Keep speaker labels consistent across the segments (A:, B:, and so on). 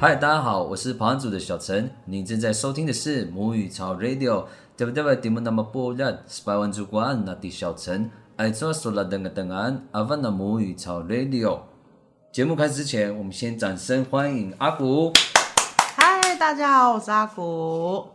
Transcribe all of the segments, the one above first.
A: 嗨，大家好，我是跑安组的小陈，您正在收听的是母语潮 Radio，对不对？节目那么波热，是百万主管那的小陈，爱做说了等个等安，阿凡的母语潮 Radio。节目开始之前，我们先掌声欢迎阿古。
B: 嗨，大家好，我是阿古。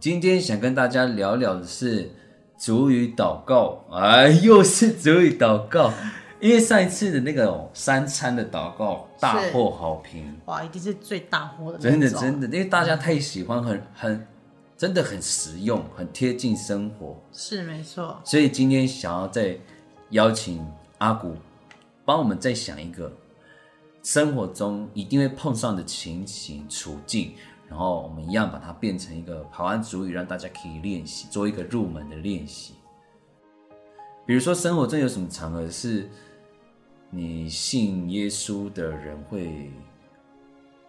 A: 今天想跟大家聊聊的是主语祷告，哎，又是主语祷告。因为上一次的那个三餐的祷告大获好评，
B: 哇，一定是最大获的，
A: 真的真的，因为大家太喜欢，很很真的很实用，很贴近生活，
B: 是没错。
A: 所以今天想要再邀请阿古帮我们再想一个生活中一定会碰上的情形处境，然后我们一样把它变成一个跑完主语，让大家可以练习，做一个入门的练习。比如说生活中有什么场合是？你信耶稣的人会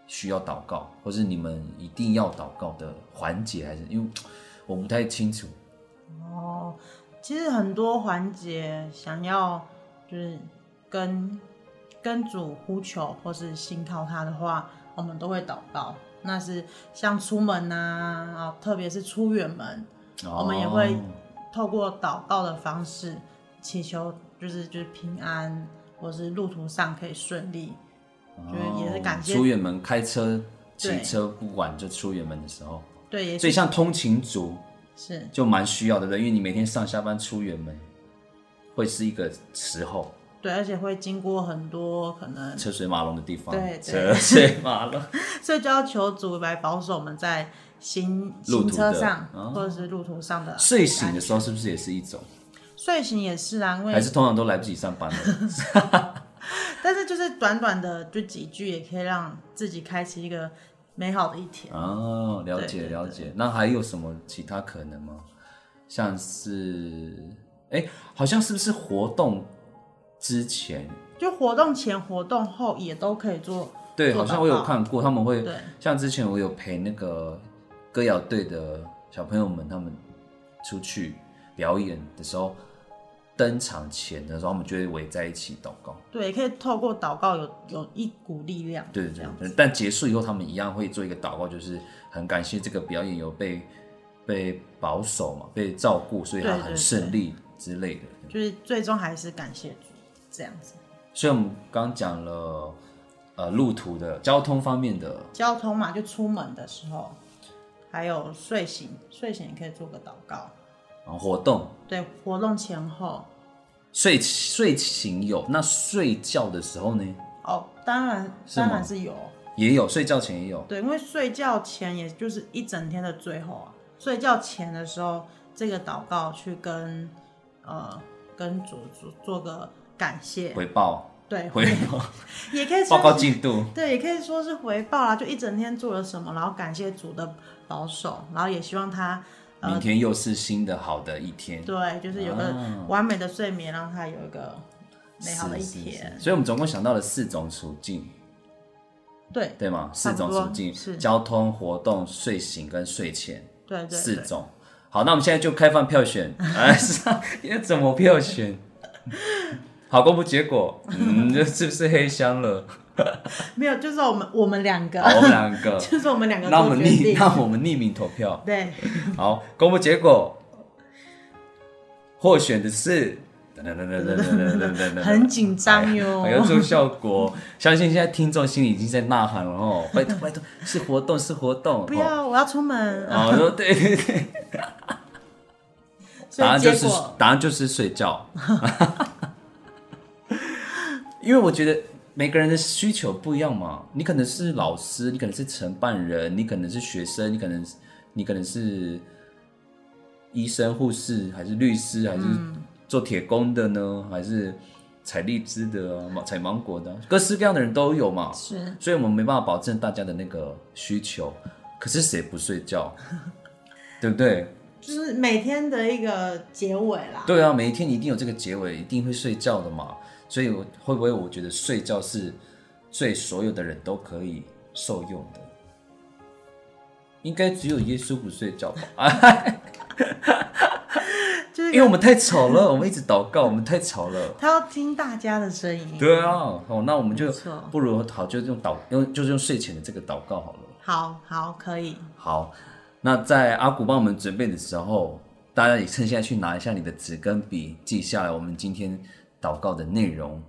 A: 需要祷告，或是你们一定要祷告的环节，还是因为我不太清楚。
B: 哦，其实很多环节想要就是跟跟主呼求，或是信靠他的话，我们都会祷告。那是像出门呐，啊，特别是出远门，我们也会透过祷告的方式祈求，就是就是平安。或是路途上可以顺利，就是也是感谢
A: 出远门开车、骑车，不管就出远门的时候，
B: 对，
A: 所以像通勤族
B: 是
A: 就蛮需要的，对，因为你每天上下班出远门，会是一个时候，
B: 对，而且会经过很多可能
A: 车水马龙的地方，
B: 对，
A: 车水马龙，
B: 所以就要求主来保守我们在行行车上或者是路途上的
A: 睡醒的时候，是不是也是一种？
B: 睡醒也是啊，因为
A: 还是通常都来不及上班
B: 但是就是短短的就几句，也可以让自己开启一个美好的一天。
A: 哦，了解了解。那还有什么其他可能吗？像是，哎，好像是不是活动之前？
B: 就活动前、活动后也都可以做。
A: 对，好像我有看过，他们会。
B: 对。
A: 像之前我有陪那个歌谣队的小朋友们，他们出去表演的时候。登场前的时候，我们就会围在一起祷告。
B: 对，可以透过祷告有有一股力量。
A: 对对对。但结束以后，他们一样会做一个祷告，就是很感谢这个表演有被被保守嘛，被照顾，所以他很顺利之类的。
B: 就是最终还是感谢主这样子。
A: 所以我们刚讲了呃路途的交通方面的
B: 交通嘛，就出门的时候，还有睡醒，睡醒也可以做个祷告。
A: 活动
B: 对活动前后
A: 睡睡醒有那睡觉的时候呢？
B: 哦，当然当然是有，
A: 也有睡觉前也有。
B: 对，因为睡觉前也就是一整天的最后啊，睡觉前的时候这个祷告去跟呃跟主主做个感谢
A: 回报，
B: 对
A: 回报
B: 也可以
A: 报告进度，
B: 对，也可以说是回报啦，就一整天做了什么，然后感谢主的保守，然后也希望他。
A: 明天又是新的好的一天，
B: 对，就是有个完美的睡眠，让他有一个美好的一天。
A: 所以，我们总共想到了四种处境，
B: 对
A: 对吗？四种处境是交通、活动、睡醒跟睡前，
B: 对对，
A: 四种。好，那我们现在就开放票选，哎，要怎么票选？好，公布结果，嗯，这 是不是黑箱了？
B: 没有，就是我们我们两个，
A: 我们两个，
B: 就是我们两个。
A: 那我们匿，那我们匿名投票。
B: 对，
A: 好，公布结果，获选的是，噔噔噔噔噔噔噔噔。噔，
B: 很紧张哟，还
A: 要做效果，相信现在听众心里已经在呐喊了哦，拜托拜托，是活动是活动，
B: 不要，我要出门。
A: 哦，对。对对。答案就是答案就是睡觉，因为我觉得每个人的需求不一样嘛，你可能是老师，你可能是承办人，你可能是学生，你可能你可能是医生、护士，还是律师，还是做铁工的呢？还是采荔枝的、采芒果的，各式各样的人都有嘛。
B: 是，
A: 所以我们没办法保证大家的那个需求。可是谁不睡觉？对不对？
B: 就是每天的一个结尾啦。
A: 对啊，每一天一定有这个结尾，一定会睡觉的嘛。所以，我会不会我觉得睡觉是最所有的人都可以受用的？应该只有耶稣不睡觉吧？
B: 就是
A: 因为我们太吵了，我们一直祷告，我们太吵了。
B: 他要听大家的声音。
A: 对啊，哦，那我们就不如好就用祷用就是用睡前的这个祷告好了。
B: 好好可以。
A: 好，那在阿古帮我们准备的时候，大家也趁现在去拿一下你的纸跟笔，记下来我们今天祷告的内容。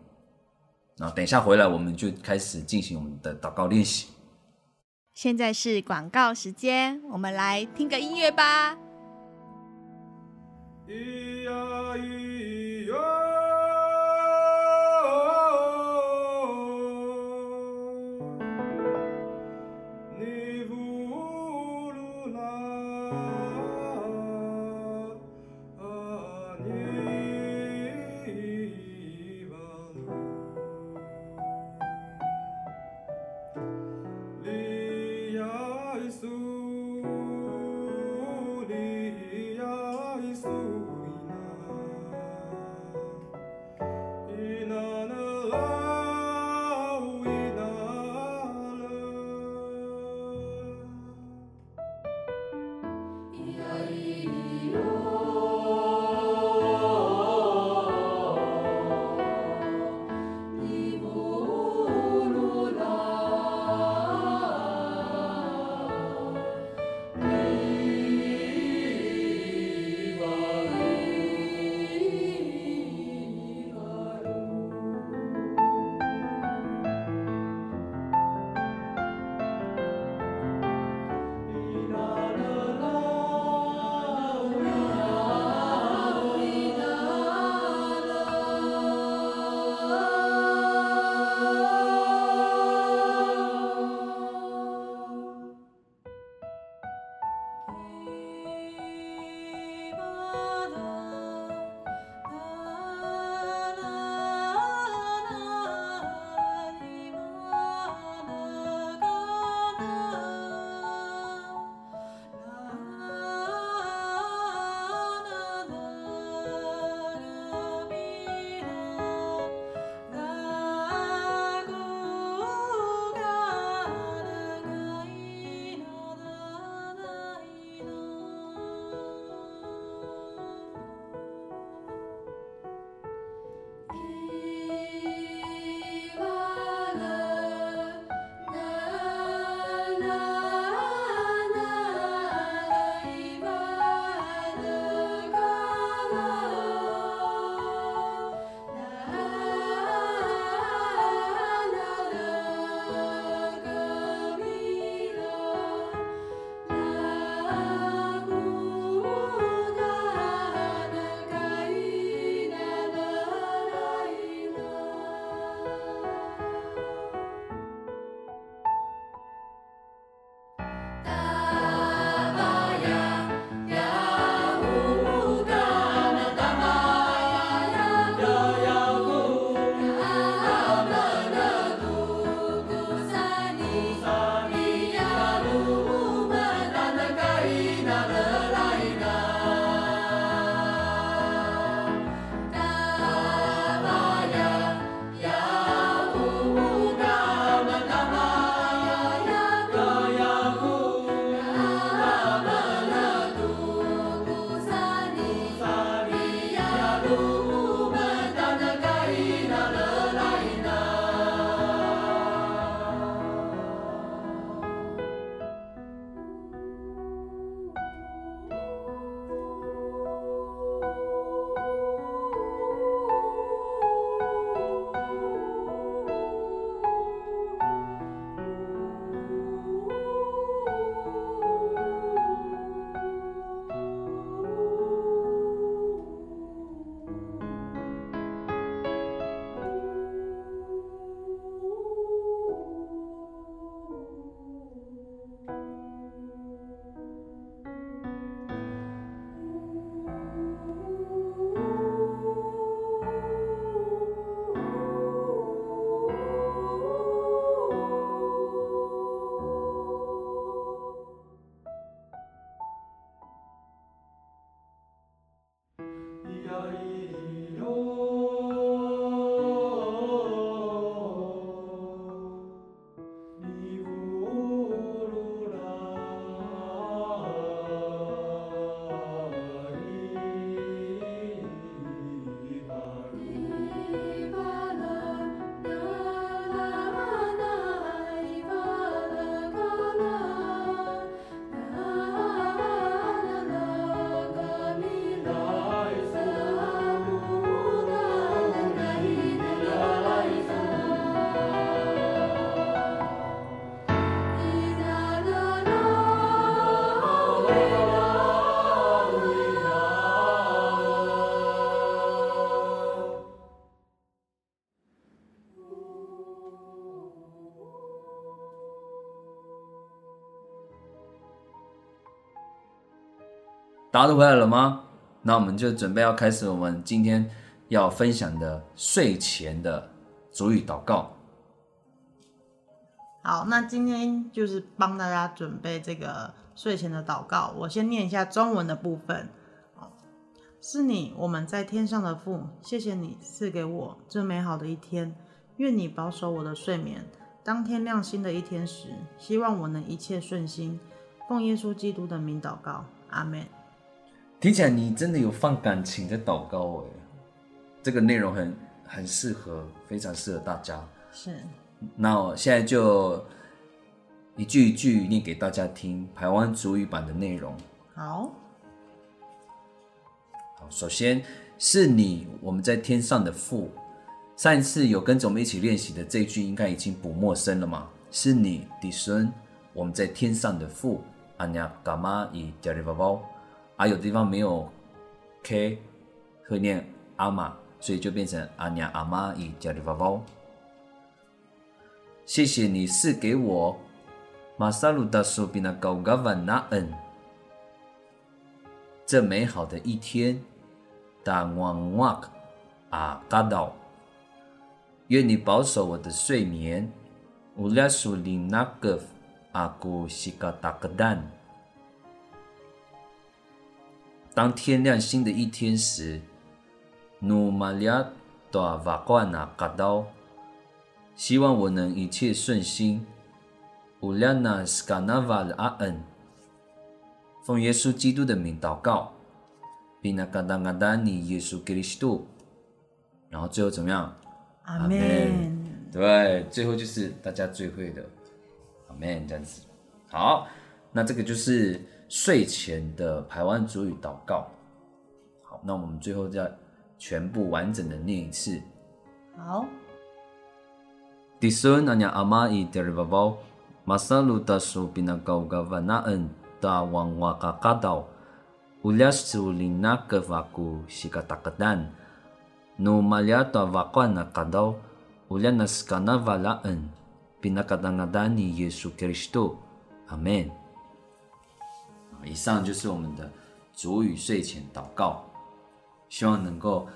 A: 然后等一下回来，我们就开始进行我们的祷告练习。
C: 现在是广告时间，我们来听个音乐吧。
D: 咿
A: 大家都回来了吗？那我们就准备要开始我们今天要分享的睡前的主语祷告。
B: 好，那今天就是帮大家准备这个睡前的祷告。我先念一下中文的部分。是你，我们在天上的父，谢谢你赐给我这美好的一天。愿你保守我的睡眠，当天亮新的一天时，希望我能一切顺心。奉耶稣基督的名祷告，阿门。
A: 听起来你真的有放感情在祷告哎，这个内容很很适合，非常适合大家。
B: 是，
A: 那我现在就一句一句念给大家听，台湾主语版的内容。
B: 好，
A: 好，首先是你，我们在天上的父。上一次有跟着我们一起练习的这一句，应该已经不陌生了嘛？是你的孙，我们在天上的父。阿娘干妈以加里宝宝，啊，有地方没有 k 会念阿玛，所以就变成阿娘阿妈以加里宝宝。谢谢你赐给我马萨鲁达苏比那高嘎万那恩，这美好的一天，达旺旺啊嘎道，愿你保守我的睡眠，乌拉苏里那个。Aku sikatakedan。当天亮新的一天时，Nu malia doa vakwana kadao。希望我能一切顺心。Uliana skanaval aan。奉耶稣基督的名祷告。Binakadangani Yesus Kristus。然后最后怎么样？
B: 阿门。
A: 对，最后就是大家最会的。man 这样子，好，那这个就是睡前的排湾主语祷告。好，那我们最后再全部完整的念一次。
B: 好。
A: Disun anya ama i derivavo masalu dasu binagau gavanaan da wang wakakadaw ulias su lina kevaku sikatakadan no malyata vakwana kadaw ulianas kana valaan Binakadangadani Yesu Kristo Amen。以上就是我们的主语睡前祷告，希望能够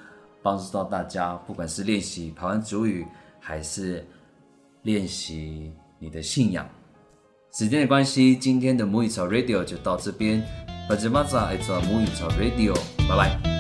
A: 帮助到大家，不管是练习跑完主语，还是练习你的信仰。时间的关系，今天的母语潮 Radio 就到这边。巴吉马扎爱做母语潮 Radio，拜拜。